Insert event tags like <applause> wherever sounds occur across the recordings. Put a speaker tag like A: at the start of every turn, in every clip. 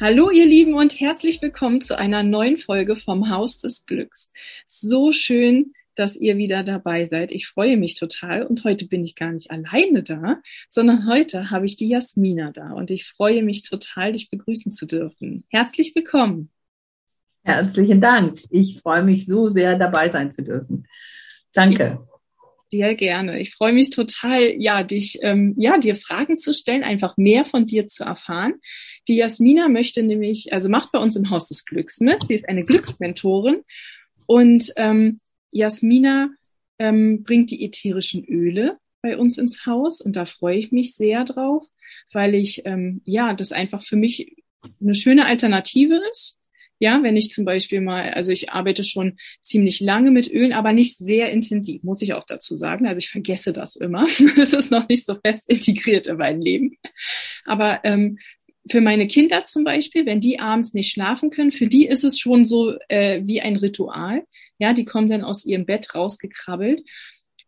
A: Hallo ihr Lieben und herzlich willkommen zu einer neuen Folge vom Haus des Glücks. So schön, dass ihr wieder dabei seid. Ich freue mich total und heute bin ich gar nicht alleine da, sondern heute habe ich die Jasmina da und ich freue mich total, dich begrüßen zu dürfen. Herzlich willkommen.
B: Herzlichen Dank. Ich freue mich so sehr, dabei sein zu dürfen. Danke.
A: Sehr gerne. Ich freue mich total, ja, dich, ähm, ja, dir Fragen zu stellen, einfach mehr von dir zu erfahren. Die Jasmina möchte nämlich, also macht bei uns im Haus des Glücks mit. Sie ist eine Glücksmentorin und ähm, Jasmina ähm, bringt die ätherischen Öle bei uns ins Haus und da freue ich mich sehr drauf, weil ich ähm, ja das einfach für mich eine schöne Alternative ist ja, wenn ich zum Beispiel mal, also ich arbeite schon ziemlich lange mit Ölen, aber nicht sehr intensiv, muss ich auch dazu sagen. Also ich vergesse das immer. <laughs> Es ist noch nicht so fest integriert in mein Leben. Aber ähm, für meine Kinder zum Beispiel, wenn die abends nicht schlafen können, für die ist es schon so äh, wie ein Ritual. Ja, die kommen dann aus ihrem Bett rausgekrabbelt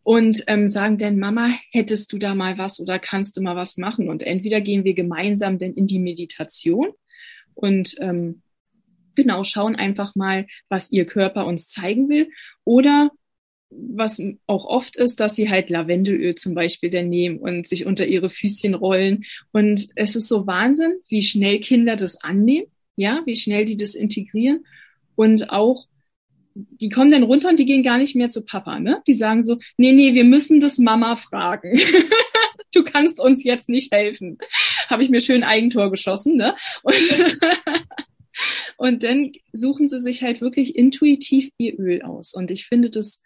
A: und ähm, sagen dann, Mama, hättest du da mal was oder kannst du mal was machen? Und entweder gehen wir gemeinsam dann in die Meditation und ähm, genau, schauen einfach mal, was ihr Körper uns zeigen will. Oder was auch oft ist, dass sie halt Lavendelöl zum Beispiel dann nehmen und sich unter ihre Füßchen rollen. Und es ist so Wahnsinn, wie schnell Kinder das annehmen, ja, wie schnell die das integrieren und auch die kommen dann runter und die gehen gar nicht mehr zu Papa, ne? Die sagen so, nee, nee, wir müssen das Mama fragen. <laughs> du kannst uns jetzt nicht helfen. Habe ich mir schön Eigentor geschossen, ne? Und Und dann suchen sie sich halt wirklich intuitiv ihr Öl aus. Und ich finde das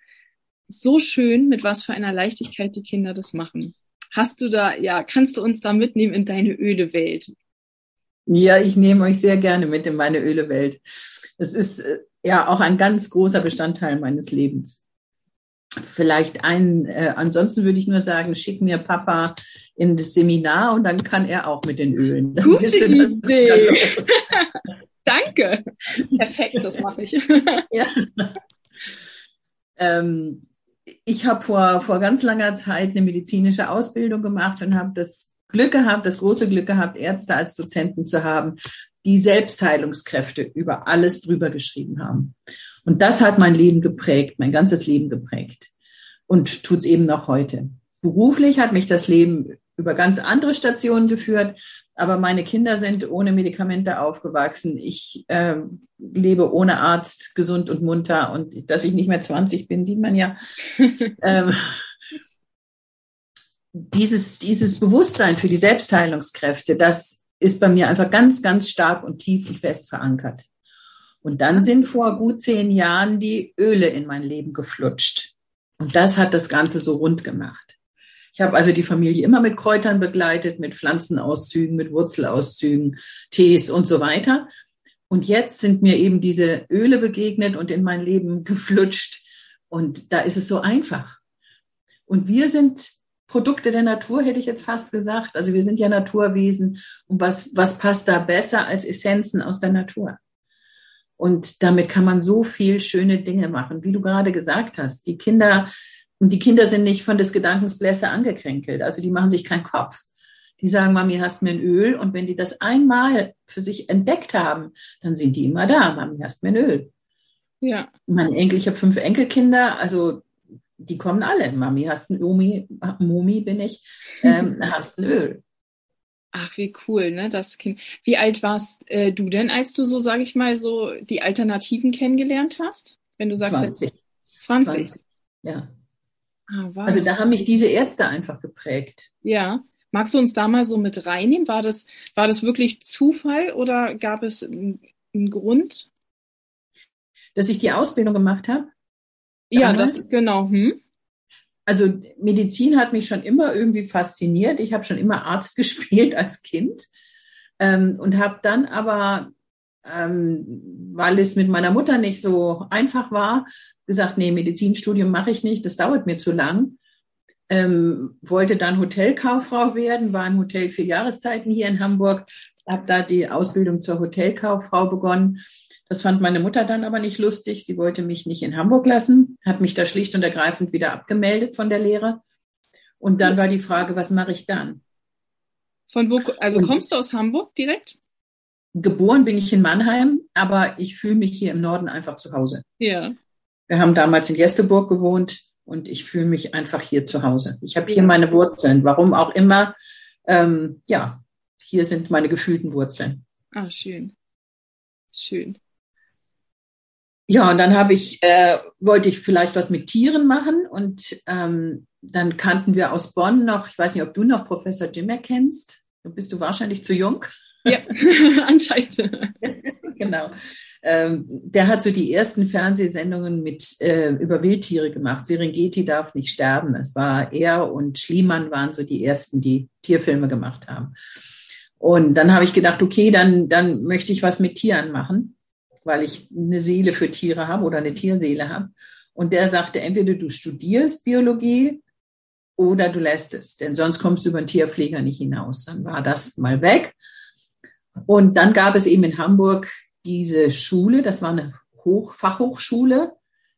A: so schön, mit was für einer Leichtigkeit die Kinder das machen. Hast du da, ja, kannst du uns da mitnehmen in deine Ölewelt?
B: Ja, ich nehme euch sehr gerne mit in meine Ölewelt. Es ist äh, ja auch ein ganz großer Bestandteil meines Lebens. Vielleicht ein, äh, ansonsten würde ich nur sagen, schick mir Papa in das Seminar und dann kann er auch mit den Ölen.
A: Dann Gute Idee. <laughs> Danke. Perfekt, das mache ich. ja.
B: ähm, ich habe vor, vor ganz langer Zeit eine medizinische Ausbildung gemacht und habe das Glück gehabt, das große Glück gehabt, Ärzte als Dozenten zu haben, die Selbstheilungskräfte über alles drüber geschrieben haben. Und das hat mein Leben geprägt, mein ganzes Leben geprägt und tut es eben noch heute. Beruflich hat mich das Leben über ganz andere Stationen geführt, aber meine Kinder sind ohne Medikamente aufgewachsen. Ich äh, lebe ohne Arzt, gesund und munter. Und dass ich nicht mehr 20 bin, sieht man ja. <laughs> ähm, dieses, dieses Bewusstsein für die Selbstheilungskräfte, das ist bei mir einfach ganz, ganz stark und tief und fest verankert. Und dann sind vor gut zehn Jahren die Öle in mein Leben geflutscht. Und das hat das Ganze so rund gemacht. Ich habe also die Familie immer mit Kräutern begleitet, mit Pflanzenauszügen, mit Wurzelauszügen, Tees und so weiter. Und jetzt sind mir eben diese Öle begegnet und in mein Leben <laughs> geflutscht. Und da ist es so einfach. Und wir sind Produkte der Natur, hätte ich jetzt fast gesagt. Also wir sind ja Naturwesen. Und was, was passt da besser als Essenzen aus der Natur? Und damit kann man so viel schöne Dinge machen, wie du gerade gesagt hast. Die Kinder und die Kinder sind nicht von des Gedankens Blässe angekränkelt. Also die machen sich keinen Kopf. Die sagen, Mami, hast mir ein Öl. Und wenn die das einmal für sich entdeckt haben, dann sind die immer da. Mami, hast mir ein Öl. Ja. Mein Enkel, ich habe fünf Enkelkinder, also die kommen alle. Mami, hast ein Omi, Momi bin ich, ähm, <laughs> hast ein Öl.
A: Ach, wie cool, ne? Das Kind. Wie alt warst äh, du denn, als du so, sage ich mal, so die Alternativen kennengelernt hast? Wenn du sagst
B: 20.
A: 20. 20.
B: Ja. Ah, also da haben mich diese Ärzte einfach geprägt.
A: Ja. Magst du uns da mal so mit reinnehmen? War das, war das wirklich Zufall oder gab es einen Grund?
B: dass ich die Ausbildung gemacht habe?
A: Ja, das genau. Hm?
B: Also Medizin hat mich schon immer irgendwie fasziniert. Ich habe schon immer Arzt <laughs> gespielt als Kind ähm, und habe dann aber, ähm, weil es mit meiner Mutter nicht so einfach war, gesagt, nee, Medizinstudium mache ich nicht, das dauert mir zu lang. Ähm, wollte dann Hotelkauffrau werden, war im Hotel für Jahreszeiten hier in Hamburg, habe da die Ausbildung zur Hotelkauffrau begonnen. Das fand meine Mutter dann aber nicht lustig. Sie wollte mich nicht in Hamburg lassen, hat mich da schlicht und ergreifend wieder abgemeldet von der Lehre. Und dann war die Frage, was mache ich dann?
A: Von wo, also kommst du aus Hamburg direkt?
B: Geboren bin ich in Mannheim, aber ich fühle mich hier im Norden einfach zu Hause.
A: Ja.
B: Wir haben damals in Jesteburg gewohnt und ich fühle mich einfach hier zu Hause. Ich habe hier meine Wurzeln, warum auch immer. Ähm, ja, hier sind meine gefühlten Wurzeln.
A: Ah, schön. Schön.
B: Ja, und dann habe ich, äh, wollte ich vielleicht was mit Tieren machen und ähm, dann kannten wir aus Bonn noch, ich weiß nicht, ob du noch Professor Jim erkennst. Du bist du wahrscheinlich zu jung.
A: Ja, <laughs> anscheinend.
B: genau. Ähm, der hat so die ersten Fernsehsendungen mit äh, über Wildtiere gemacht. Serengeti darf nicht sterben. Es war er und Schliemann waren so die ersten, die Tierfilme gemacht haben. Und dann habe ich gedacht, okay, dann, dann möchte ich was mit Tieren machen, weil ich eine Seele für Tiere habe oder eine Tierseele habe. Und der sagte, entweder du studierst Biologie oder du lässt es, denn sonst kommst du über einen Tierpfleger nicht hinaus. Dann war das mal weg. Und dann gab es eben in Hamburg diese Schule, das war eine Hoch Fachhochschule,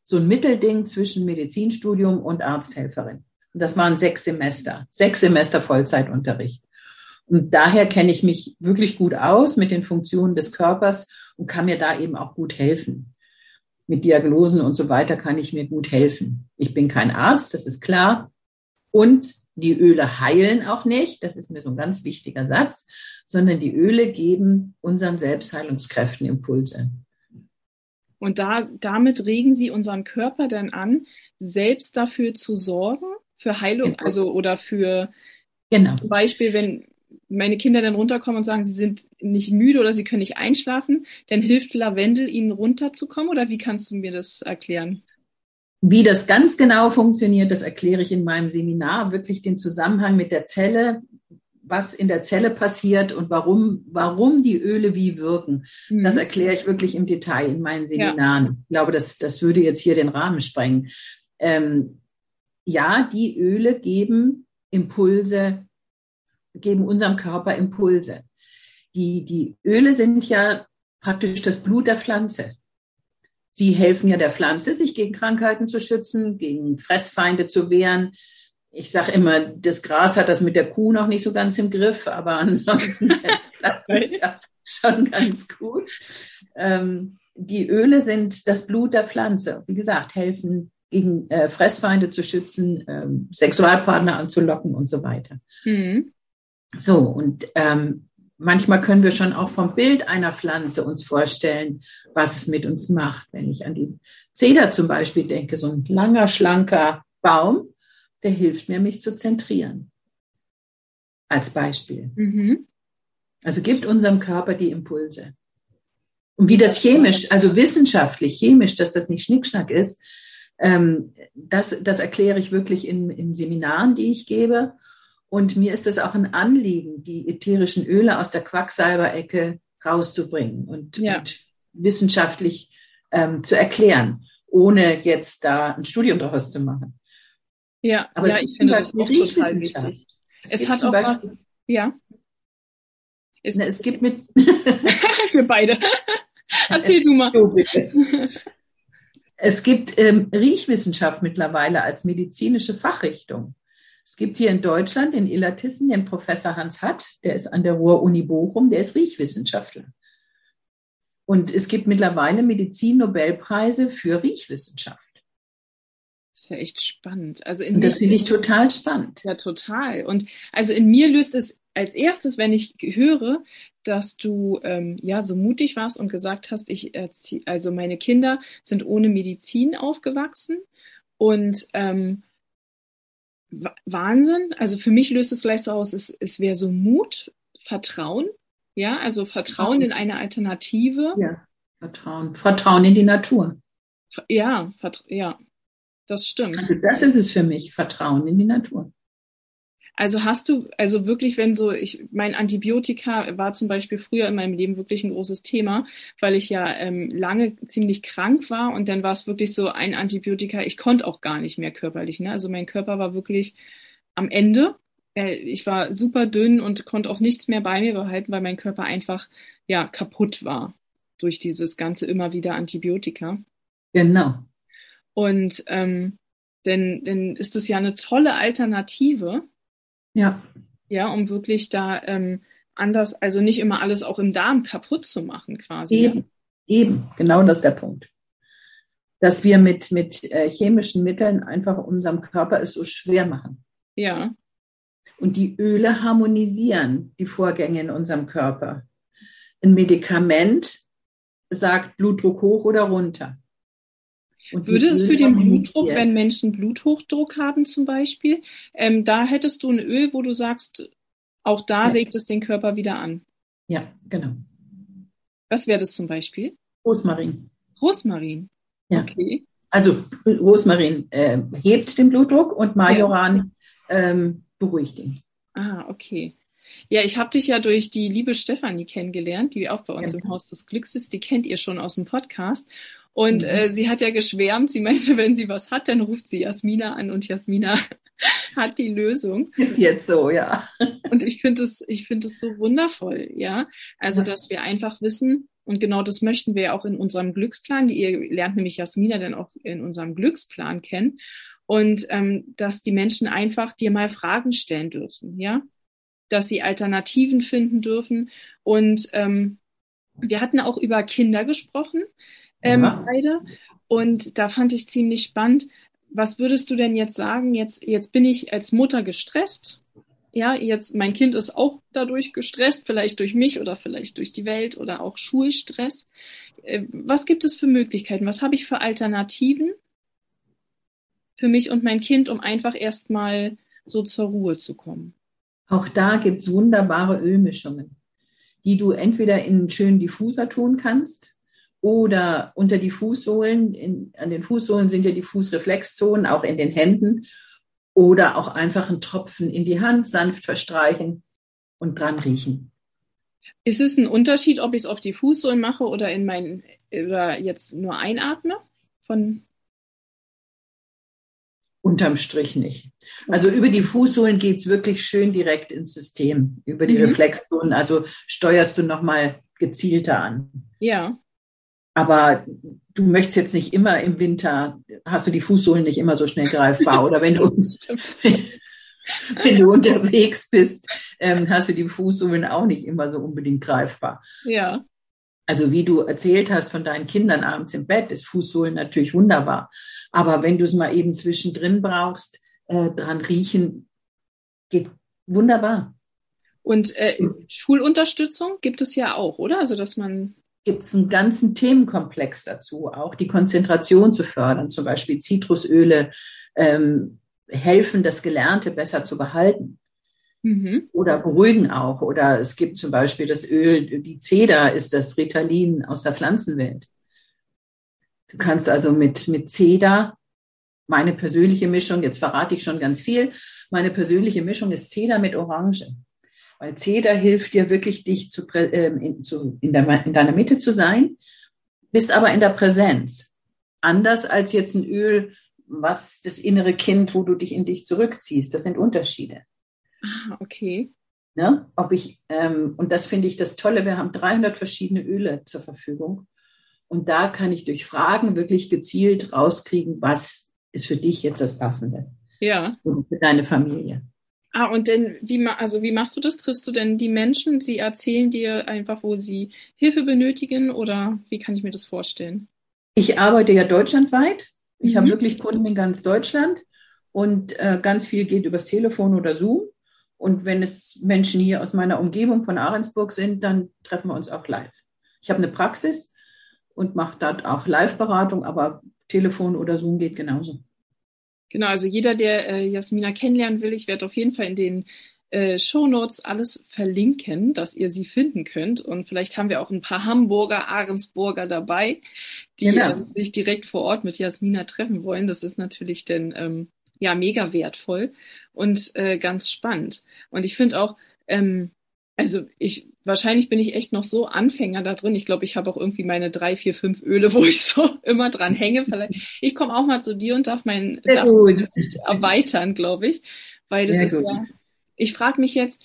B: so ein Mittelding zwischen Medizinstudium und Arzthelferin. Und das waren sechs Semester, sechs Semester Vollzeitunterricht. Und daher kenne ich mich wirklich gut aus mit den Funktionen des Körpers und kann mir da eben auch gut helfen. Mit Diagnosen und so weiter kann ich mir gut helfen. Ich bin kein Arzt, das ist klar. Und die Öle heilen auch nicht, das ist mir so ein ganz wichtiger Satz, sondern die Öle geben unseren Selbstheilungskräften Impulse.
A: Und da, damit regen sie unseren Körper dann an, selbst dafür zu sorgen, für Heilung, genau. also oder für genau. zum Beispiel, wenn meine Kinder dann runterkommen und sagen, sie sind nicht müde oder sie können nicht einschlafen, dann hilft Lavendel ihnen runterzukommen oder wie kannst du mir das erklären?
B: Wie das ganz genau funktioniert, das erkläre ich in meinem Seminar, wirklich den Zusammenhang mit der Zelle, was in der Zelle passiert und warum, warum die Öle wie wirken. Mhm. Das erkläre ich wirklich im Detail in meinen Seminaren. Ja. Ich glaube, das, das würde jetzt hier den Rahmen sprengen. Ähm, ja, die Öle geben Impulse, geben unserem Körper Impulse. Die, die Öle sind ja praktisch das Blut der Pflanze. Sie helfen ja der Pflanze, sich gegen Krankheiten zu schützen, gegen Fressfeinde zu wehren. Ich sage immer, das Gras hat das mit der Kuh noch nicht so ganz im Griff, aber ansonsten <laughs> klappt das ja schon ganz gut. Ähm, die Öle sind das Blut der Pflanze. Wie gesagt, helfen gegen äh, Fressfeinde zu schützen, ähm, Sexualpartner anzulocken und so weiter. Mhm. So, und ähm, manchmal können wir schon auch vom Bild einer Pflanze uns vorstellen, was es mit uns macht. Wenn ich an die Zeder zum Beispiel denke, so ein langer, schlanker Baum, der hilft mir, mich zu zentrieren. Als Beispiel. Mhm. Also gibt unserem Körper die Impulse. Und wie das chemisch, also wissenschaftlich, chemisch, dass das nicht Schnickschnack ist, ähm, das, das erkläre ich wirklich in, in Seminaren, die ich gebe. Und mir ist es auch ein Anliegen, die ätherischen Öle aus der Quacksalberecke rauszubringen und, ja. und wissenschaftlich ähm, zu erklären, ohne jetzt da ein Studium daraus zu machen.
A: Ja, aber ja, ich finde das auch total wichtig. Es, es hat auch was, ja.
B: Es, Na, es gibt mit <laughs>
A: für beide. <laughs> Erzähl du mal.
B: Es gibt ähm, Riechwissenschaft mittlerweile als medizinische Fachrichtung. Es gibt hier in Deutschland in Illertissen den Professor Hans Hatt, der ist an der Ruhr-Uni Bochum, der ist Riechwissenschaftler. Und es gibt mittlerweile Medizin-Nobelpreise für Riechwissenschaft.
A: Das ist ja echt spannend. Also
B: in und das finde ich total spannend.
A: Ja, total. Und also in mir löst es als erstes, wenn ich höre, dass du ähm, ja so mutig warst und gesagt hast, ich erzie also meine Kinder sind ohne Medizin aufgewachsen und ähm, Wahnsinn. Also für mich löst es gleich so aus, es, es wäre so Mut, Vertrauen, ja, also Vertrauen in eine Alternative.
B: Ja, Vertrauen, Vertrauen in die Natur.
A: Ja, ja, das stimmt.
B: Also das ist es für mich, Vertrauen in die Natur.
A: Also hast du, also wirklich, wenn so, ich, mein Antibiotika war zum Beispiel früher in meinem Leben wirklich ein großes Thema, weil ich ja ähm, lange ziemlich krank war und dann war es wirklich so ein Antibiotika, ich konnte auch gar nicht mehr körperlich. Ne? Also mein Körper war wirklich am Ende. Äh, ich war super dünn und konnte auch nichts mehr bei mir behalten, weil mein Körper einfach ja kaputt war durch dieses ganze immer wieder Antibiotika.
B: Genau.
A: Und ähm, denn, denn ist es ja eine tolle Alternative
B: ja.
A: Ja, um wirklich da ähm, anders, also nicht immer alles auch im Darm kaputt zu machen, quasi.
B: Eben, eben, genau das ist der Punkt. Dass wir mit, mit äh, chemischen Mitteln einfach unserem Körper es so schwer machen.
A: Ja.
B: Und die Öle harmonisieren die Vorgänge in unserem Körper. Ein Medikament sagt Blutdruck hoch oder runter.
A: Würde es für den Blutdruck, wenn Menschen Bluthochdruck haben zum Beispiel, ähm, da hättest du ein Öl, wo du sagst, auch da ja. regt es den Körper wieder an?
B: Ja, genau.
A: Was wäre das zum Beispiel?
B: Rosmarin.
A: Rosmarin.
B: Ja. Okay. Also Rosmarin äh, hebt den Blutdruck und Majoran ja. ähm, beruhigt ihn.
A: Ah, okay. Ja, ich habe dich ja durch die liebe Stefanie kennengelernt, die auch bei uns ja. im Haus des Glücks ist. Die kennt ihr schon aus dem Podcast. Und mhm. äh, sie hat ja geschwärmt, sie meinte, wenn sie was hat, dann ruft sie Jasmina an und Jasmina <laughs> hat die Lösung.
B: Ist jetzt so, ja.
A: Und ich finde es, ich finde es so wundervoll, ja. Also, ja. dass wir einfach wissen, und genau das möchten wir ja auch in unserem Glücksplan. Ihr lernt nämlich Jasmina dann auch in unserem Glücksplan kennen. Und ähm, dass die Menschen einfach dir mal Fragen stellen dürfen, ja. Dass sie Alternativen finden dürfen. Und ähm, wir hatten auch über Kinder gesprochen ähm, ja. beide. Und da fand ich ziemlich spannend. Was würdest du denn jetzt sagen? Jetzt, jetzt bin ich als Mutter gestresst. Ja, jetzt mein Kind ist auch dadurch gestresst, vielleicht durch mich oder vielleicht durch die Welt oder auch Schulstress. Äh, was gibt es für Möglichkeiten? Was habe ich für Alternativen für mich und mein Kind, um einfach erstmal so zur Ruhe zu kommen?
B: Auch da gibt es wunderbare Ölmischungen, die du entweder in einen schönen Diffuser tun kannst oder unter die Fußsohlen. In, an den Fußsohlen sind ja die Fußreflexzonen, auch in den Händen. Oder auch einfach einen Tropfen in die Hand sanft verstreichen und dran riechen.
A: Ist es ein Unterschied, ob ich es auf die Fußsohlen mache oder in mein oder jetzt nur einatme? Von
B: Unterm Strich nicht. Also über die Fußsohlen geht es wirklich schön direkt ins System. Über die mhm. Reflexzonen, also steuerst du nochmal gezielter an.
A: Ja.
B: Aber du möchtest jetzt nicht immer im Winter, hast du die Fußsohlen nicht immer so schnell greifbar. Oder wenn du, <laughs> <laughs> wenn du unterwegs bist, ähm, hast du die Fußsohlen auch nicht immer so unbedingt greifbar.
A: Ja.
B: Also wie du erzählt hast von deinen Kindern abends im Bett, ist Fußsohlen natürlich wunderbar. Aber wenn du es mal eben zwischendrin brauchst, äh, dran riechen, geht wunderbar.
A: Und äh, Schulunterstützung gibt es ja auch, oder? Also dass man
B: gibt es einen ganzen Themenkomplex dazu, auch die Konzentration zu fördern. Zum Beispiel Zitrusöle ähm, helfen, das Gelernte besser zu behalten. Mhm. Oder beruhigen auch. Oder es gibt zum Beispiel das Öl, die Zeder ist das Ritalin aus der Pflanzenwelt. Du kannst also mit, mit Zeder, meine persönliche Mischung, jetzt verrate ich schon ganz viel, meine persönliche Mischung ist Zeder mit Orange. Weil Zeder hilft dir wirklich, dich zu, ähm, in, zu, in, der, in deiner Mitte zu sein, bist aber in der Präsenz. Anders als jetzt ein Öl, was das innere Kind, wo du dich in dich zurückziehst. Das sind Unterschiede.
A: Ah, okay.
B: Ne? Ob ich, ähm, und das finde ich das Tolle, wir haben 300 verschiedene Öle zur Verfügung. Und da kann ich durch Fragen wirklich gezielt rauskriegen, was ist für dich jetzt das Passende.
A: Ja.
B: Und für deine Familie.
A: Ah, und denn, wie, also wie machst du das? Triffst du denn die Menschen? Sie erzählen dir einfach, wo sie Hilfe benötigen oder wie kann ich mir das vorstellen?
B: Ich arbeite ja deutschlandweit. Ich mhm. habe wirklich Kunden in ganz Deutschland und äh, ganz viel geht übers Telefon oder Zoom. Und wenn es Menschen hier aus meiner Umgebung von Ahrensburg sind, dann treffen wir uns auch live. Ich habe eine Praxis und mache dort auch Live-Beratung, aber Telefon oder Zoom geht genauso.
A: Genau, also jeder, der äh, Jasmina kennenlernen will, ich werde auf jeden Fall in den äh, Shownotes alles verlinken, dass ihr sie finden könnt. Und vielleicht haben wir auch ein paar Hamburger, Ahrensburger dabei, die genau. äh, sich direkt vor Ort mit Jasmina treffen wollen. Das ist natürlich dann ähm, ja mega wertvoll und äh, ganz spannend. Und ich finde auch, ähm, also ich wahrscheinlich bin ich echt noch so Anfänger da drin. Ich glaube, ich habe auch irgendwie meine drei, vier, fünf Öle, <laughs> wo ich so immer dran hänge. Vielleicht, ich komme auch mal zu dir und darf mein, darf erweitern, glaube ich. Weil das Sehr ist gut. ja, ich frage mich jetzt,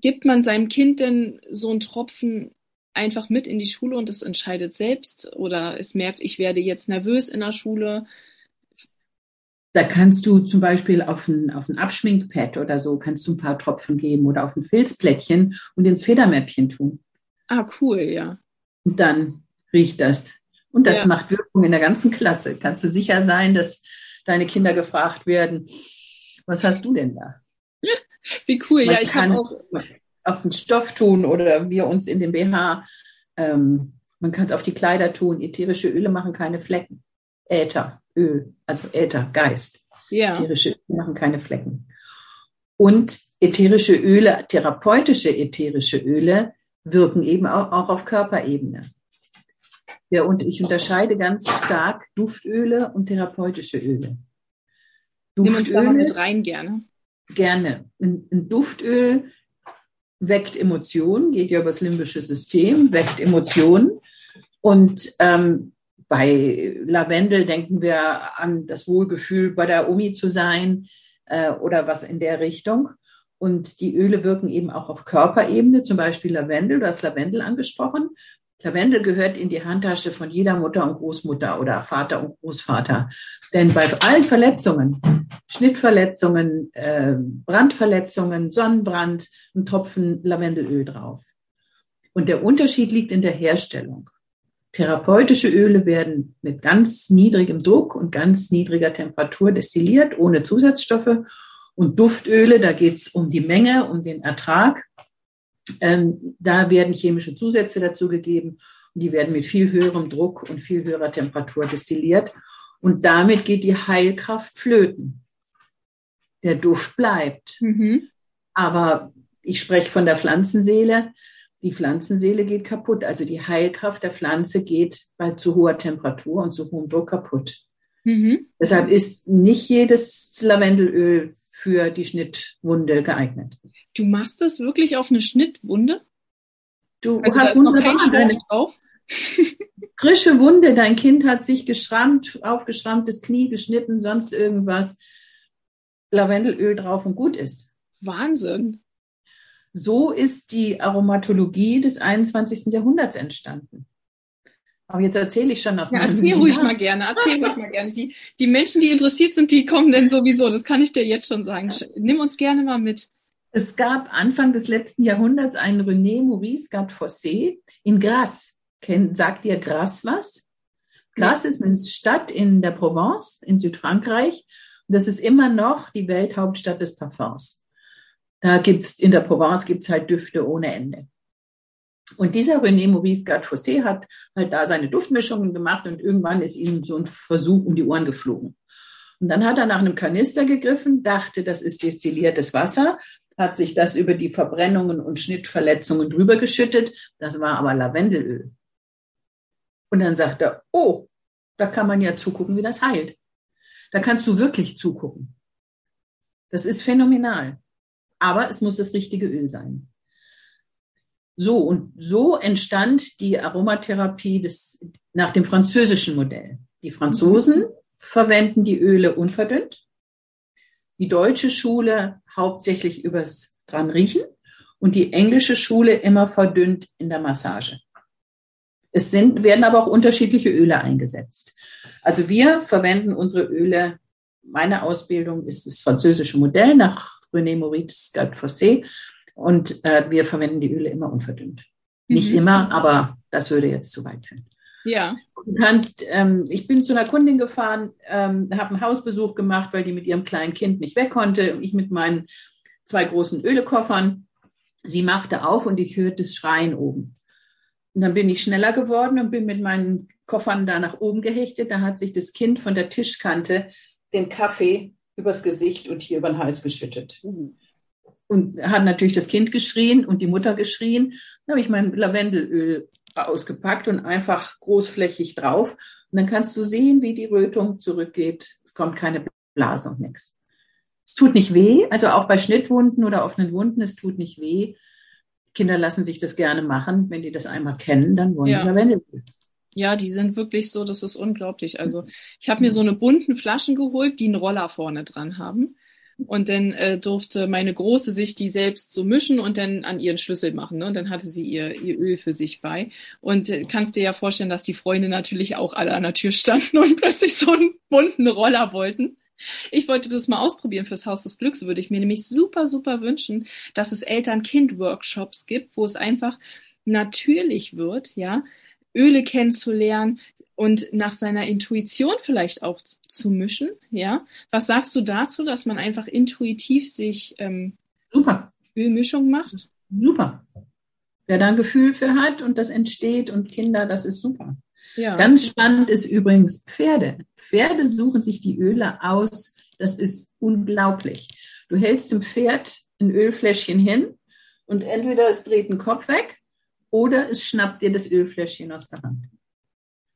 A: gibt man seinem Kind denn so einen Tropfen einfach mit in die Schule und es entscheidet selbst? Oder es merkt, ich werde jetzt nervös in der Schule?
B: Da kannst du zum Beispiel auf ein, auf ein Abschminkpad oder so, kannst du ein paar Tropfen geben oder auf ein Filzplättchen und ins Federmäppchen tun.
A: Ah, cool, ja.
B: Und dann riecht das. Und das ja. macht Wirkung in der ganzen Klasse. Kannst du sicher sein, dass deine Kinder gefragt werden, was hast du denn da? <laughs>
A: Wie cool, Man ja, ich kann auch
B: auf den Stoff tun oder wir uns in den BH. Ähm, man kann es auf die Kleider tun. Ätherische Öle machen keine Flecken. Äther. Öl, also Äther, Geist. Ja. Ätherische Öle machen keine Flecken. Und ätherische Öle, therapeutische ätherische Öle wirken eben auch, auch auf Körperebene. Ja, und ich unterscheide ganz stark Duftöle und therapeutische Öle.
A: Duftöle, Nimm uns da rein gerne.
B: Gerne. Ein, ein Duftöl weckt Emotionen, geht ja über das limbische System, weckt Emotionen. Und ähm, bei Lavendel denken wir an das Wohlgefühl, bei der Omi zu sein äh, oder was in der Richtung. Und die Öle wirken eben auch auf Körperebene, zum Beispiel Lavendel, du hast Lavendel angesprochen. Lavendel gehört in die Handtasche von jeder Mutter und Großmutter oder Vater und Großvater. Denn bei allen Verletzungen, Schnittverletzungen, äh, Brandverletzungen, Sonnenbrand, ein Tropfen Lavendelöl drauf. Und der Unterschied liegt in der Herstellung. Therapeutische Öle werden mit ganz niedrigem Druck und ganz niedriger Temperatur destilliert, ohne Zusatzstoffe. Und Duftöle, da geht es um die Menge, um den Ertrag. Ähm, da werden chemische Zusätze dazugegeben und die werden mit viel höherem Druck und viel höherer Temperatur destilliert. Und damit geht die Heilkraft flöten. Der Duft bleibt. Mhm. Aber ich spreche von der Pflanzenseele die Pflanzenseele geht kaputt. Also die Heilkraft der Pflanze geht bei zu hoher Temperatur und zu hohem Druck kaputt. Mhm. Deshalb ist nicht jedes Lavendelöl für die Schnittwunde geeignet.
A: Du machst das wirklich auf eine Schnittwunde?
B: Du also hast noch kein Stoff drauf? <laughs> <laughs> frische Wunde, dein Kind hat sich geschrammt, aufgeschrammtes Knie geschnitten, sonst irgendwas. Lavendelöl drauf und gut ist.
A: Wahnsinn.
B: So ist die Aromatologie des 21. Jahrhunderts entstanden. Aber jetzt erzähle ich schon aus
A: ja, Erzähl ruhig mal gerne, erzähl ruhig mal gerne. Die, die Menschen, die interessiert sind, die kommen denn sowieso. Das kann ich dir jetzt schon sagen. Nimm uns gerne mal mit.
B: Es gab Anfang des letzten Jahrhunderts einen René Maurice Gatfossé in Grasse. Sagt dir Grasse was? Grasse ist eine Stadt in der Provence in Südfrankreich. Und das ist immer noch die Welthauptstadt des Parfums. Da gibt's in der Provence gibt's halt Düfte ohne Ende. Und dieser René Maurice Gatfossé hat halt da seine Duftmischungen gemacht und irgendwann ist ihm so ein Versuch um die Ohren geflogen. Und dann hat er nach einem Kanister gegriffen, dachte, das ist destilliertes Wasser, hat sich das über die Verbrennungen und Schnittverletzungen drüber geschüttet. Das war aber Lavendelöl. Und dann sagt er, oh, da kann man ja zugucken, wie das heilt. Da kannst du wirklich zugucken. Das ist phänomenal aber es muss das richtige Öl sein. So, und so entstand die Aromatherapie des, nach dem französischen Modell. Die Franzosen mhm. verwenden die Öle unverdünnt, die deutsche Schule hauptsächlich übers dran riechen und die englische Schule immer verdünnt in der Massage. Es sind, werden aber auch unterschiedliche Öle eingesetzt. Also wir verwenden unsere Öle, meine Ausbildung ist das französische Modell nach René Moritz Fossé. Und äh, wir verwenden die Öle immer unverdünnt. Mhm. Nicht immer, aber das würde jetzt zu weit führen.
A: Ja.
B: Du kannst, ähm, ich bin zu einer Kundin gefahren, ähm, habe einen Hausbesuch gemacht, weil die mit ihrem kleinen Kind nicht weg konnte. Ich mit meinen zwei großen Ölekoffern. Sie machte auf und ich hörte das Schreien oben. Und dann bin ich schneller geworden und bin mit meinen Koffern da nach oben gehechtet. Da hat sich das Kind von der Tischkante den Kaffee übers Gesicht und hier über den Hals geschüttet. Und und hat natürlich das Kind geschrien und die Mutter geschrien. Dann habe ich mein Lavendelöl ausgepackt und einfach großflächig drauf. Und dann kannst du sehen, wie die Rötung zurückgeht. Es kommt keine Blase und nichts. Es tut nicht weh, also auch bei Schnittwunden oder offenen Wunden, es tut nicht weh. Kinder lassen sich das gerne machen. Wenn die das einmal kennen, dann wollen
A: Ja.
B: die Lavendelöl.
A: Ja, die sind wirklich so, das ist unglaublich. Also ich habe mir so eine bunten Flaschen geholt, die einen Roller vorne dran haben. Und dann äh, durfte meine Große sich die selbst so mischen und dann an ihren Schlüssel machen. Ne? Und dann hatte sie ihr, ihr Öl für sich bei. Und äh, kannst dir ja vorstellen, dass die Freunde natürlich auch alle an der Tür standen <laughs> und plötzlich so einen bunten Roller wollten. Ich wollte das mal ausprobieren fürs Haus des Glücks, würde ich mir nämlich super, super wünschen, dass es Eltern-Kind-Workshops gibt, wo es einfach natürlich wird, ja, Öle kennenzulernen und nach seiner Intuition vielleicht auch zu mischen, ja. Was sagst du dazu, dass man einfach intuitiv sich ähm,
B: Super,
A: Ölmischung macht?
B: super. Wer da ein Gefühl für hat und das entsteht und Kinder, das ist super.
A: Ja.
B: Ganz spannend ist übrigens Pferde. Pferde suchen sich die Öle aus. Das ist unglaublich. Du hältst dem Pferd ein Ölfläschchen hin und entweder es dreht den Kopf weg oder es schnappt dir das Ölfläschchen aus der Hand.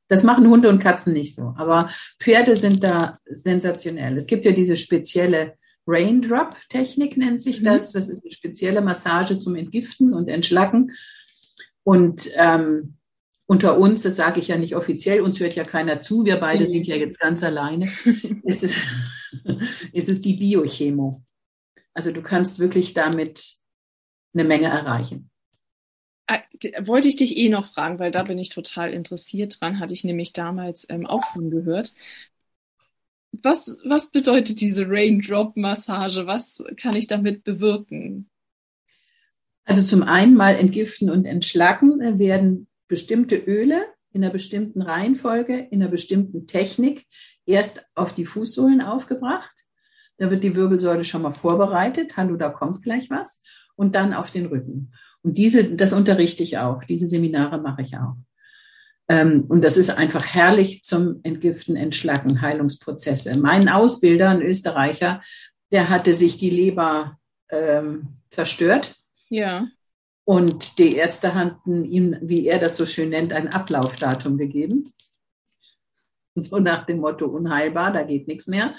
B: Das machen Hunde und Katzen nicht so, aber Pferde sind da sensationell. Es gibt ja diese spezielle Raindrop-Technik, nennt sich
A: Mhm.
B: das. Das ist eine spezielle Massage zum Entgiften und Entschlacken. Und ähm, unter uns, das sage ich ja nicht offiziell, uns hört ja keiner zu, wir beide
A: Mhm.
B: sind ja jetzt ganz alleine, <laughs> ist es, ist es die Biochemo. Also du kannst wirklich damit eine Menge erreichen.
A: Ah, Wollte ich dich eh noch fragen, weil da bin ich total interessiert dran, hatte ich nämlich damals ähm, auch von gehört. Was, was bedeutet diese Raindrop-Massage? Was kann ich damit bewirken?
B: Also zum einen mal entgiften und entschlacken Da werden bestimmte Öle in einer bestimmten Reihenfolge, in einer bestimmten Technik erst auf die Fußsohlen aufgebracht. Da wird die Wirbelsäule schon mal vorbereitet. Hallo, da kommt gleich was. Und dann auf den Rücken. Und diese, das unterrichte ich auch. Diese Seminare mache ich auch. Ähm, und das ist einfach herrlich zum Entgiften, Entschlacken, Heilungsprozesse. Mein Ausbilder, ein Österreicher, der hatte sich die Leber ähm, zerstört.
A: Ja,
B: Und die Ärzte hatten ihm, wie er das so schön nennt, ein Ablaufdatum gegeben. So nach dem Motto unheilbar, da geht nichts mehr.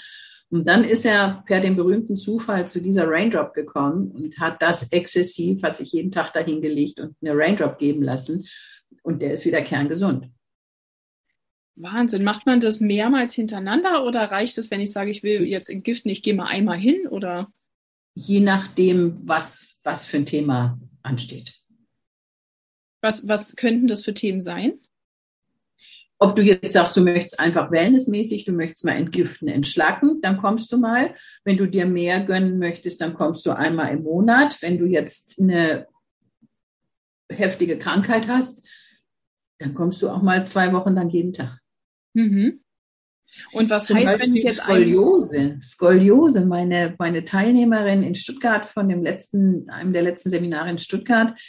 B: Und dann ist er per dem berühmten Zufall zu dieser Raindrop gekommen und hat das exzessiv, hat sich jeden Tag dahin gelegt und eine Raindrop geben lassen. Und der ist wieder kerngesund.
A: Wahnsinn. Macht man das mehrmals hintereinander oder reicht es, wenn ich sage, ich will jetzt entgiften, ich gehe mal einmal hin oder?
B: Je nachdem, was, was für ein Thema ansteht.
A: Was, was könnten das für Themen sein?
B: Ob du jetzt sagst, du möchtest einfach wellnessmäßig, du möchtest mal entgiften, entschlacken, dann kommst du mal. Wenn du dir mehr gönnen möchtest, dann kommst du einmal im Monat. Wenn du jetzt eine heftige Krankheit hast, dann kommst du auch mal zwei Wochen lang jeden Tag.
A: Mhm. Und was
B: Zum
A: heißt,
B: Beispiel
A: wenn ich jetzt
B: Skoliose. Skoliose, meine, meine Teilnehmerin in Stuttgart von dem letzten, einem der letzten Seminare in Stuttgart,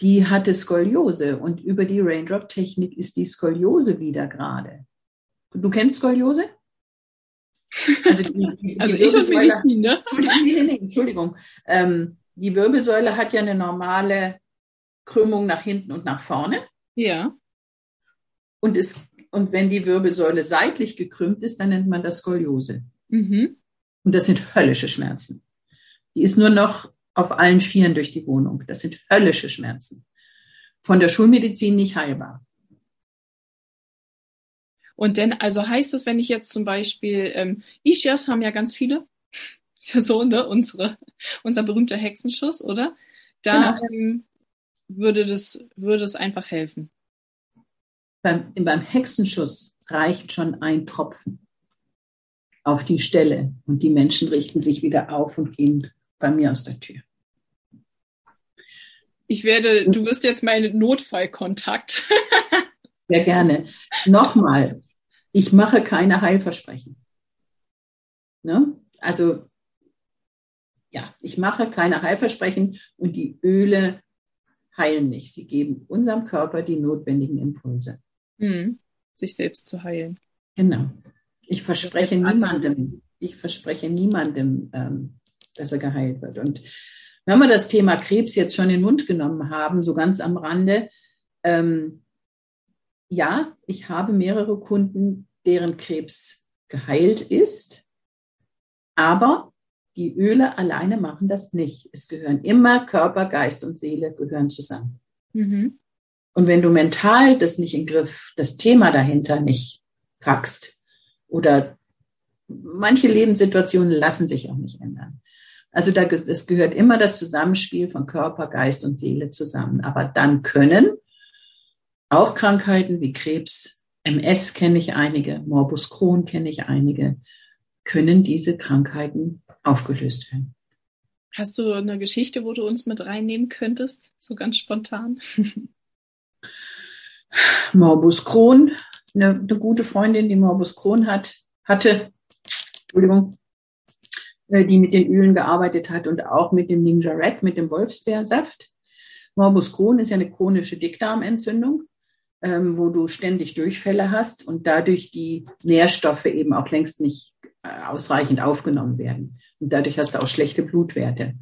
B: die hatte Skoliose und über die Raindrop-Technik ist die Skoliose wieder gerade. Du kennst Skoliose? Also, die, die
A: also ich und Medizin, ne?
B: Entschuldigung, nee, nee, Entschuldigung. Ähm, die Wirbelsäule hat ja eine normale Krümmung nach hinten und nach vorne.
A: Ja.
B: Und, es, und wenn die Wirbelsäule seitlich gekrümmt ist, dann nennt man das Skoliose.
A: Mhm.
B: Und das sind höllische Schmerzen. Die ist nur noch auf allen Vieren durch die Wohnung. Das sind höllische Schmerzen. Von der Schulmedizin nicht heilbar.
A: Und denn, also heißt das, wenn ich jetzt zum Beispiel, ähm, Ischias haben ja ganz viele, <laughs> ist ja so, ne, unsere, unser berühmter Hexenschuss, oder? Da
B: Genau.
A: ähm, würde das, würde es einfach helfen.
B: Beim, beim Hexenschuss reicht schon ein Tropfen auf die Stelle und die Menschen richten sich wieder auf und gehen bei mir aus der Tür.
A: Ich werde, du wirst jetzt mein Notfallkontakt. <laughs>
B: Sehr gerne. Nochmal, ich mache keine Heilversprechen. Ne? Also, ja, ich mache keine Heilversprechen und die Öle heilen nicht. Sie geben unserem Körper die notwendigen Impulse.
A: Hm, sich selbst zu heilen.
B: Genau. Ich verspreche
A: jetzt
B: niemandem, ich verspreche niemandem, ähm, dass er geheilt wird. Und Wenn wir das Thema Krebs jetzt schon in den Mund genommen haben, so ganz am Rande, ähm, ja, ich habe mehrere Kunden, deren Krebs geheilt ist, aber die Öle alleine machen das nicht. Es gehören immer Körper, Geist und Seele gehören zusammen. Mhm. Und wenn du mental das nicht in Griff, das Thema dahinter nicht packst oder manche Lebenssituationen lassen sich auch nicht ändern. Also da, es gehört immer das Zusammenspiel von Körper, Geist und Seele zusammen. Aber dann können auch Krankheiten wie Krebs, MS kenne ich einige, Morbus Crohn kenne ich einige, können diese Krankheiten aufgelöst werden.
A: Hast du eine Geschichte, wo du uns mit reinnehmen könntest, so ganz spontan? <laughs>
B: Morbus Crohn, eine, eine gute Freundin, die Morbus Crohn hat, hatte, Entschuldigung, die mit den Ölen gearbeitet hat und auch mit dem Ninja Red, mit dem Wolfsbeersaft. Morbus Crohn ist ja eine chronische Dickdarmentzündung, ähm, wo du ständig Durchfälle hast und dadurch die Nährstoffe eben auch längst nicht äh, ausreichend aufgenommen werden. Und dadurch hast du auch schlechte Blutwerte.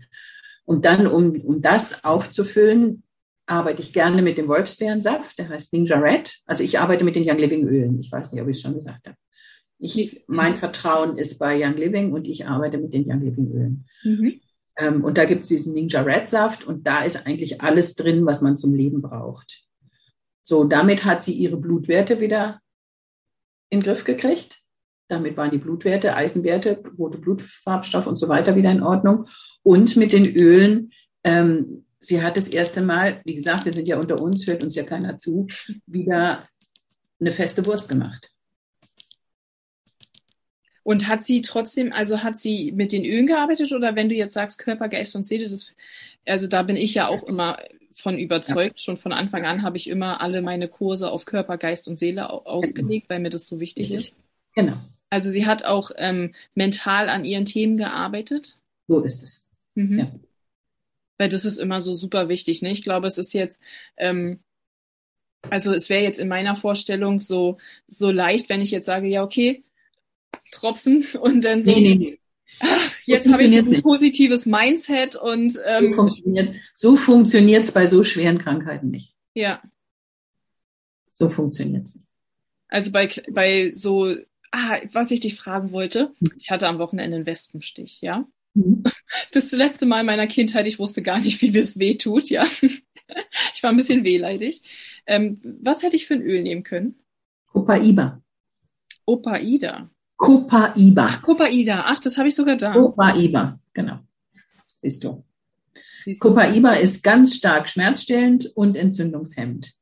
B: Und dann, um, um das aufzufüllen, arbeite ich gerne mit dem Wolfsbeerensaft, der heißt Ninja Red. Also ich arbeite mit den Young Living Ölen. Ich weiß nicht, ob ich es schon gesagt habe. Ich, mein Vertrauen ist bei Young Living und ich arbeite mit den Young Living Ölen. Mhm. Ähm, und da gibt es diesen Ninja Red Saft und da ist eigentlich alles drin, was man zum Leben braucht. So, damit hat sie ihre Blutwerte wieder in den Griff gekriegt. Damit waren die Blutwerte, Eisenwerte, rote Blutfarbstoff und so weiter wieder in Ordnung. Und mit den Ölen, ähm, sie hat das erste Mal, wie gesagt, wir sind ja unter uns, hört uns ja keiner zu, wieder eine feste Wurst gemacht.
A: Und hat sie trotzdem, also hat sie mit den Ölen gearbeitet oder wenn du jetzt sagst Körper, Geist und Seele, das, also da bin ich ja auch immer von überzeugt. Ja. Schon von Anfang an habe ich immer alle meine Kurse auf Körper, Geist und Seele ausgelegt, weil mir das so wichtig ist.
B: Genau.
A: Also sie hat auch ähm, mental an ihren Themen gearbeitet.
B: So ist es. Mhm. Ja.
A: Weil das ist immer so super wichtig. Ne? Ich glaube, es ist jetzt, ähm, also es wäre jetzt in meiner Vorstellung so, so leicht, wenn ich jetzt sage, ja, okay, Tropfen <laughs> und dann so. Nee, nee, nee. Ach, jetzt habe ich ein nicht. positives Mindset und
B: ähm, so funktioniert es bei so schweren Krankheiten nicht.
A: Ja.
B: So funktioniert es nicht.
A: Also bei, bei so Ah, was ich dich fragen wollte, ich hatte am Wochenende einen Wespenstich, ja. Mhm. <laughs> Das letzte Mal in meiner Kindheit, ich wusste gar nicht, wie es weh tut, ja. <laughs> Ich war ein bisschen wehleidig. Ähm, was hätte ich für ein Öl nehmen können?
B: Copaiba.
A: Opaida.
B: Copaiba.
A: Copaiba. Ach, das habe ich sogar da.
B: Copaiba, genau. Siehst du. Siehst du? Copaiba ist ganz stark schmerzstillend und entzündungshemmend.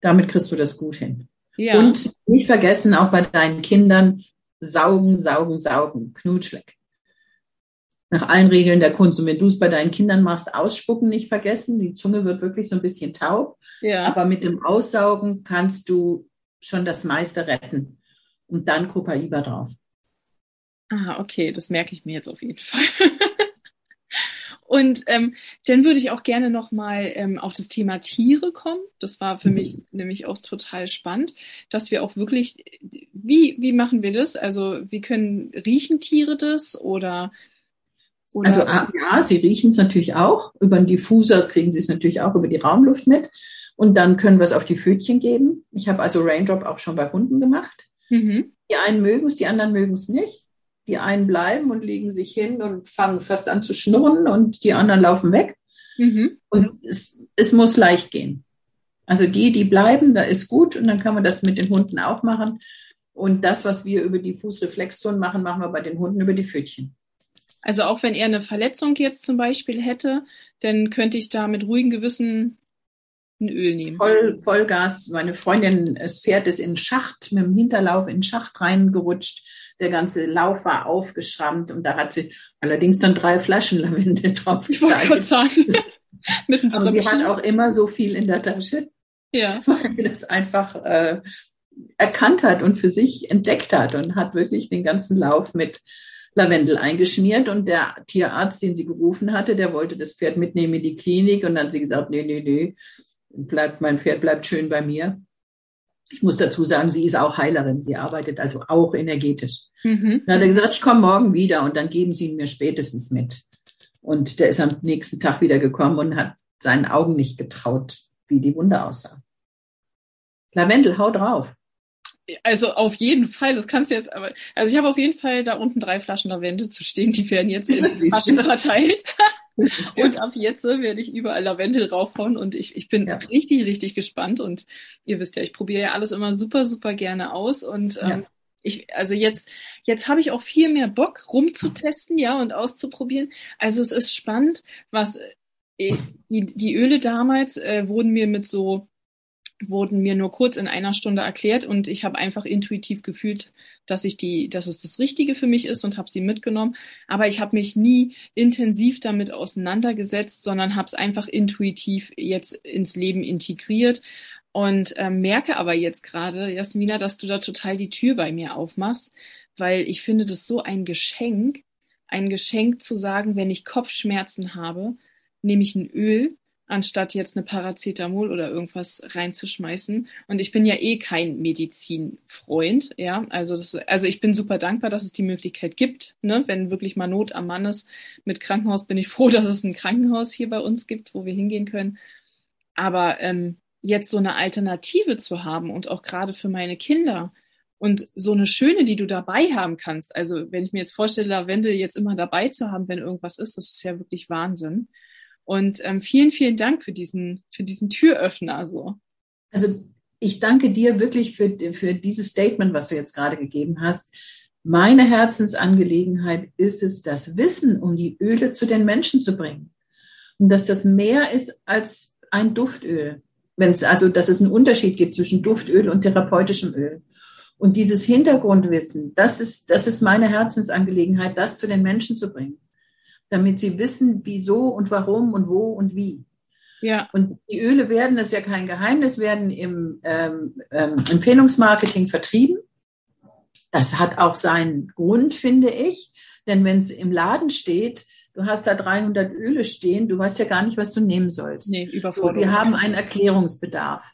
B: Damit kriegst du das gut hin. Ja. Und nicht vergessen, auch bei deinen Kindern, saugen, saugen, saugen, Knutschleck. Nach allen Regeln der Kunst. Und wenn du es bei deinen Kindern machst, ausspucken nicht vergessen. Die Zunge wird wirklich so ein bisschen taub. Ja. Aber mit dem Aussaugen kannst du schon das meiste retten. Und dann Copaiba drauf.
A: Ah, okay, das merke ich mir jetzt auf jeden Fall. <laughs> Und ähm, dann würde ich auch gerne nochmal ähm, auf das Thema Tiere kommen. Das war für mhm. mich nämlich auch total spannend, dass wir auch wirklich, wie, wie machen wir das? Also wie können, riechen Tiere das oder
B: oder? Also ah, ja, sie riechen es natürlich auch. Über den Diffuser kriegen sie es natürlich auch über die Raumluft mit. Und dann können wir es auf die Pfötchen geben. Ich habe also Raindrop auch schon bei Hunden gemacht. Mhm. Die einen mögen es, die anderen mögen es nicht. Die einen bleiben und legen sich hin und fangen fast an zu schnurren und die anderen laufen weg. Mhm. Und es, es muss leicht gehen. Also die, die bleiben, da ist gut und dann kann man das mit den Hunden auch machen. Und das, was wir über die Fußreflexzone machen, machen wir bei den Hunden über die Pfötchen.
A: Also auch wenn er eine Verletzung jetzt zum Beispiel hätte, dann könnte ich da mit ruhigem Gewissen ein Öl nehmen.
B: Voll, Vollgas. Meine Freundin, es fährt es in den Schacht, mit dem Hinterlauf in den Schacht reingerutscht. Der ganze Lauf war aufgeschrammt und da hat sie allerdings dann drei Flaschen Lavendel <laughs> drauf
A: Ich wollte gerade sagen. <laughs>
B: Mit Aber sie hat auch immer so viel in der Tasche.
A: Ja. <laughs>
B: Weil sie das einfach äh, erkannt hat und für sich entdeckt hat und hat wirklich den ganzen Lauf mit Lavendel eingeschmiert und der Tierarzt, den sie gerufen hatte, der wollte das Pferd mitnehmen in die Klinik und dann hat sie gesagt, nee, nee, nee, bleibt, mein Pferd bleibt schön bei mir. Ich muss dazu sagen, sie ist auch Heilerin. Sie arbeitet also auch energetisch. Mhm. Dann hat er gesagt, ich komme morgen wieder und dann geben Sie ihn mir spätestens mit. Und der ist am nächsten Tag wieder gekommen und hat seinen Augen nicht getraut, wie die Wunde aussah. Lavendel, hau drauf.
A: Also auf jeden Fall, das kannst du jetzt, aber also ich habe auf jeden Fall da unten drei Flaschen Lavendel zu stehen, die werden jetzt in <laughs> Taschen verteilt. Und ab jetzt werde ich überall Lavendel raufhauen und ich, ich bin ja. richtig, richtig gespannt. Und ihr wisst ja, ich probiere ja alles immer super, super gerne aus. Und ähm, ja. ich, also jetzt, jetzt habe ich auch viel mehr Bock, rumzutesten, ja, und auszuprobieren. Also es ist spannend, was äh, die, die Öle damals äh, wurden mir mit so wurden mir nur kurz in einer Stunde erklärt und ich habe einfach intuitiv gefühlt, dass ich die, dass es das Richtige für mich ist und habe sie mitgenommen. Aber ich habe mich nie intensiv damit auseinandergesetzt, sondern habe es einfach intuitiv jetzt ins Leben integriert und äh, merke aber jetzt gerade, Jasmina, dass du da total die Tür bei mir aufmachst, weil ich finde das so ein Geschenk, ein Geschenk zu sagen, wenn ich Kopfschmerzen habe, nehme ich ein Öl anstatt jetzt eine Paracetamol oder irgendwas reinzuschmeißen. Und ich bin ja eh kein Medizinfreund, ja. Also das, also ich bin super dankbar, dass es die Möglichkeit gibt, ne? Wenn wirklich mal Not am Mann ist mit Krankenhaus, bin ich <laughs> froh, dass es ein Krankenhaus hier bei uns gibt, wo wir hingehen können. Aber ähm, jetzt so eine Alternative zu haben und auch gerade für meine Kinder und so eine schöne, die du dabei haben kannst. Also wenn ich mir jetzt vorstelle, Lavendel jetzt immer dabei zu haben, wenn irgendwas ist, das ist ja wirklich Wahnsinn. Und ähm, vielen, vielen Dank für diesen, für diesen Türöffner. So.
B: Also ich danke dir wirklich für, für dieses Statement, was du jetzt gerade gegeben hast. Meine Herzensangelegenheit ist es, das Wissen um die Öle zu den Menschen zu bringen. Und dass das mehr ist als ein Duftöl. Wenn es also, dass es einen Unterschied gibt zwischen Duftöl und therapeutischem Öl. Und dieses Hintergrundwissen, das ist, das ist meine Herzensangelegenheit, das zu den Menschen zu bringen damit sie wissen, wieso und warum und wo und wie. Ja. Und die Öle werden, das ist ja kein Geheimnis, werden im ähm, ähm, Empfehlungsmarketing vertrieben. Das hat auch seinen Grund, finde ich. Denn wenn es im Laden steht, du hast da 300 Öle stehen, du weißt ja gar nicht, was du nehmen sollst. Nee, so, sie haben einen Erklärungsbedarf.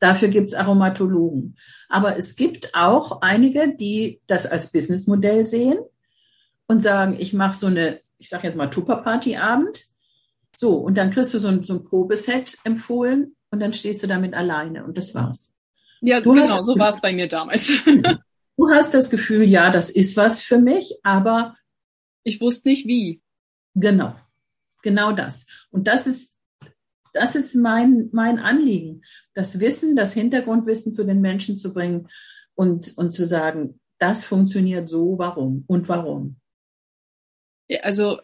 B: Dafür gibt es Aromatologen. Aber es gibt auch einige, die das als Businessmodell sehen und sagen, ich mache so eine ich sage jetzt mal Tupper-Party-Abend. So, und dann kriegst du so ein, so ein Probeset empfohlen und dann stehst du damit alleine und das war's.
A: Ja, du genau, hast, so war es bei mir damals. <laughs>
B: du hast das Gefühl, ja, das ist was für mich, aber
A: ich wusste nicht wie.
B: Genau, genau das. Und das ist, das ist mein, mein Anliegen, das Wissen, das Hintergrundwissen zu den Menschen zu bringen und, und zu sagen, das funktioniert so, warum und warum.
A: Also,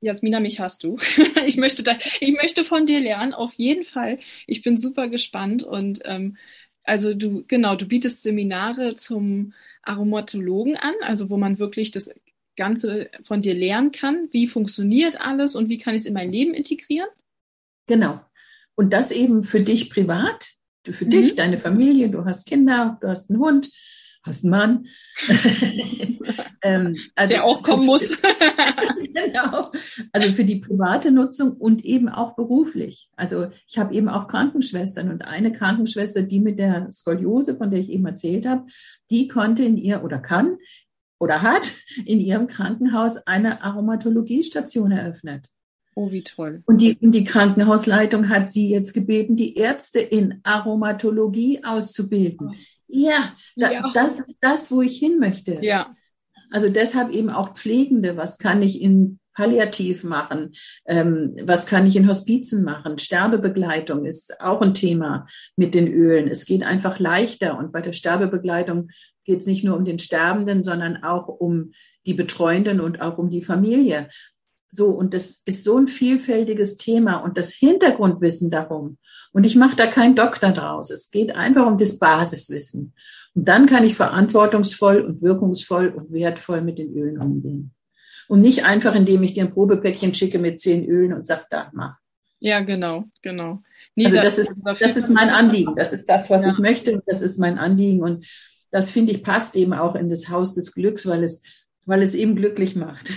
A: Jasmina, mich hast du. <laughs> ich möchte da, ich möchte von dir lernen, auf jeden Fall. Ich bin super gespannt und ähm, also du, genau, du bietest Seminare zum Aromatologen an, also wo man wirklich das Ganze von dir lernen kann. Wie funktioniert alles und wie kann ich es in mein Leben integrieren?
B: Genau. Und das eben für dich privat, für mhm. dich, deine Familie, du hast Kinder, du hast einen Hund, hast einen Mann. <laughs>
A: ähm, also Der auch kommen muss. <laughs>
B: genau. Also für die private Nutzung und eben auch beruflich. Also ich habe eben auch Krankenschwestern und eine Krankenschwester, die mit der Skoliose, von der ich eben erzählt habe, die konnte in ihr oder kann oder hat in ihrem Krankenhaus eine Aromatologiestation eröffnet.
A: Oh, wie toll.
B: Und die, und die Krankenhausleitung hat sie jetzt gebeten, die Ärzte in Aromatologie auszubilden. Ja, da, ja, das ist das, wo ich hin möchte. Ja. Also deshalb eben auch Pflegende. Was kann ich in Palliativ machen? Ähm, was kann ich in Hospizen machen? Sterbebegleitung ist auch ein Thema mit den Ölen. Es geht einfach leichter. Und bei der Sterbebegleitung geht es nicht nur um den Sterbenden, sondern auch um die Betreuenden und auch um die Familie. So, und das ist so ein vielfältiges Thema und das Hintergrundwissen darum. Und ich mache da keinen Doktor draus. Es geht einfach um das Basiswissen. Und dann kann ich verantwortungsvoll und wirkungsvoll und wertvoll mit den Ölen umgehen. Und nicht einfach, indem ich dir ein Probepäckchen schicke mit zehn Ölen und sage, da, mach.
A: Ja, genau, genau.
B: Nee, also das, das ist, das ist mein Anliegen. Das ist das, was ja. ich möchte. Das ist mein Anliegen. Und das finde ich passt eben auch in das Haus des Glücks, weil es, weil es eben glücklich macht.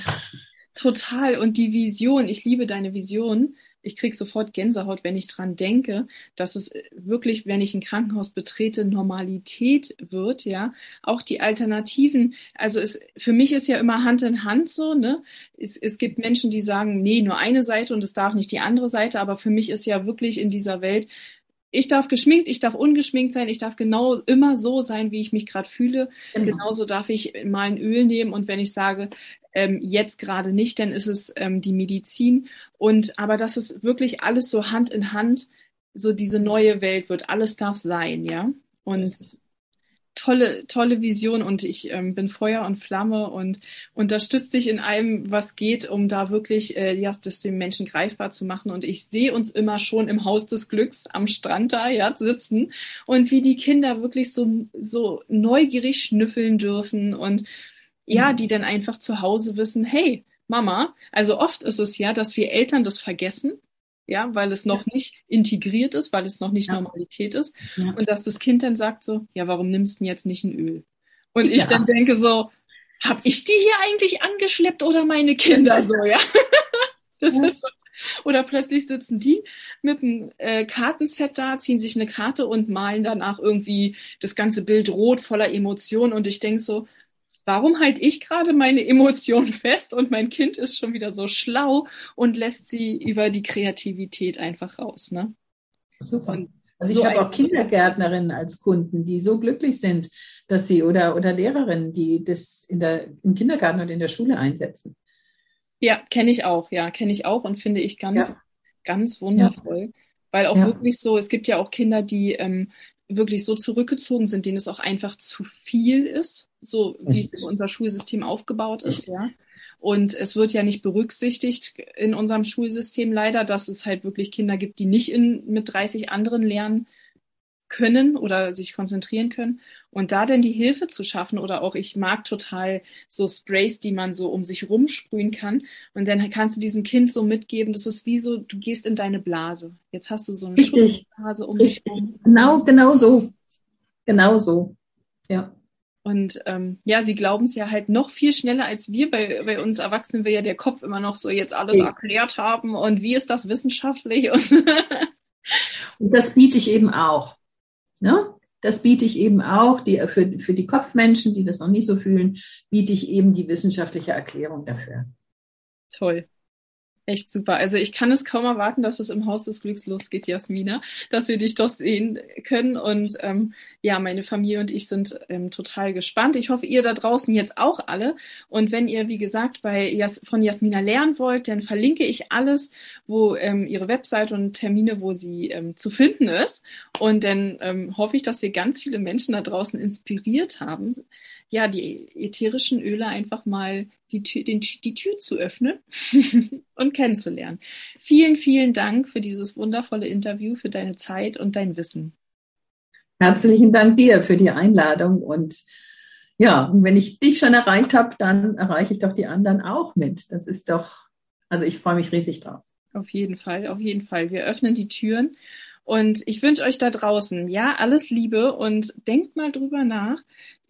A: Total. Und die Vision, ich liebe deine Vision. Ich kriege sofort Gänsehaut, wenn ich dran denke, dass es wirklich, wenn ich ein Krankenhaus betrete, Normalität wird, ja. Auch die Alternativen, also es, für mich ist ja immer Hand in Hand so, ne. Es, es gibt Menschen, die sagen, nee, nur eine Seite und es darf nicht die andere Seite, aber für mich ist ja wirklich in dieser Welt ich darf geschminkt, ich darf ungeschminkt sein, ich darf genau immer so sein, wie ich mich gerade fühle. Genau. Genauso darf ich mal ein Öl nehmen und wenn ich sage, ähm, jetzt gerade nicht, dann ist es ähm, die Medizin. Und aber das ist wirklich alles so Hand in Hand, so diese neue Welt wird, alles darf sein, ja. Und tolle, tolle Vision und ich ähm, bin Feuer und Flamme und unterstütze dich in allem, was geht, um da wirklich äh, ja, das den Menschen greifbar zu machen. Und ich sehe uns immer schon im Haus des Glücks am Strand da ja sitzen und wie die Kinder wirklich so, so neugierig schnüffeln dürfen und ja, die dann einfach zu Hause wissen, hey, Mama, also oft ist es ja, dass wir Eltern das vergessen ja, weil es noch ja. nicht integriert ist, weil es noch nicht ja. Normalität ist. Ja. Und dass das Kind dann sagt so, ja, warum nimmst du denn jetzt nicht ein Öl? Und ich dann denke so, hab ich die hier eigentlich angeschleppt oder meine Kinder so, ja? <laughs> das ist so. Oder plötzlich sitzen die mit einem äh, Kartenset da, ziehen sich eine Karte und malen danach irgendwie das ganze Bild rot voller Emotionen. Und ich denke so, warum halte ich gerade meine Emotionen fest und mein Kind ist schon wieder so schlau und lässt sie über die Kreativität einfach raus. Ne?
B: Super. Und also ich habe auch Kindergärtnerinnen als Kunden, die so glücklich sind, dass sie oder, oder Lehrerinnen, die das in der, im Kindergarten und in der Schule einsetzen.
A: Ja, kenne ich auch, ja, kenne ich auch und finde ich ganz, ja. ganz wundervoll. Ja. Weil auch ja. wirklich so, es gibt ja auch Kinder, die ähm, wirklich so zurückgezogen sind, denen es auch einfach zu viel ist, so wie es unser Schulsystem aufgebaut ist, ja. Und es wird ja nicht berücksichtigt in unserem Schulsystem leider, dass es halt wirklich Kinder gibt, die nicht in, mit 30 anderen lernen können oder sich konzentrieren können. Und da denn die Hilfe zu schaffen oder auch ich mag total so Sprays, die man so um sich rumsprühen kann. Und dann kannst du diesem Kind so mitgeben, das ist wie so, du gehst in deine Blase. Jetzt hast du so eine Blase um
B: dich rum. Genau, genau so. Genau so. Ja.
A: Und ähm, ja, sie glauben es ja halt noch viel schneller als wir. Bei, bei uns Erwachsenen will ja der Kopf immer noch so jetzt alles ja. erklärt haben und wie ist das wissenschaftlich? Und, <laughs>
B: und das biete ich eben auch. Ne? Das biete ich eben auch, die, für, für die Kopfmenschen, die das noch nicht so fühlen, biete ich eben die wissenschaftliche Erklärung dafür.
A: Toll. Echt super. Also ich kann es kaum erwarten, dass es im Haus des Glücks losgeht, Jasmina, dass wir dich doch sehen können. Und ähm, ja, meine Familie und ich sind ähm, total gespannt. Ich hoffe, ihr da draußen jetzt auch alle. Und wenn ihr, wie gesagt, bei Jas von Jasmina lernen wollt, dann verlinke ich alles, wo ähm, ihre Website und Termine, wo sie ähm, zu finden ist. Und dann ähm, hoffe ich, dass wir ganz viele Menschen da draußen inspiriert haben, ja, die ätherischen Öle einfach mal die Tür, den, die Tür zu öffnen <laughs> und kennenzulernen. Vielen, vielen Dank für dieses wundervolle Interview, für deine Zeit und dein Wissen.
B: Herzlichen Dank dir für die Einladung und ja, und wenn ich dich schon erreicht habe, dann erreiche ich doch die anderen auch mit. Das ist doch, also ich freue mich riesig drauf.
A: Auf jeden Fall, auf jeden Fall. Wir öffnen die Türen und ich wünsche euch da draußen, ja, alles Liebe und denkt mal drüber nach,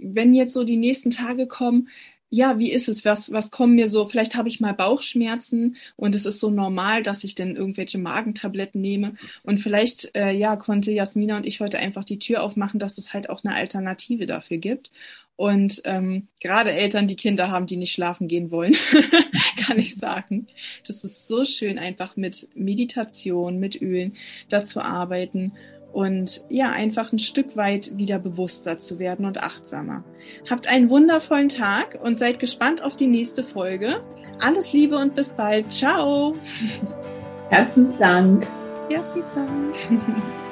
A: wenn jetzt so die nächsten Tage kommen, ja, wie ist es? Was, was kommen mir so? Vielleicht habe ich mal Bauchschmerzen und es ist so normal, dass ich dann irgendwelche Magentabletten nehme. Und vielleicht, äh, ja, konnte Jasmina und ich heute einfach die Tür aufmachen, dass es halt auch eine Alternative dafür gibt. Und ähm, gerade Eltern, die Kinder haben, die nicht schlafen gehen wollen, <laughs> kann ich sagen. Das ist so schön, einfach mit Meditation, mit Ölen da zu arbeiten und ja, einfach ein Stück weit wieder bewusster zu werden und achtsamer. Habt einen wundervollen Tag und seid gespannt auf die nächste Folge. Alles Liebe und bis bald. Ciao.
B: Herzensdank.
A: Herzensdank. <laughs>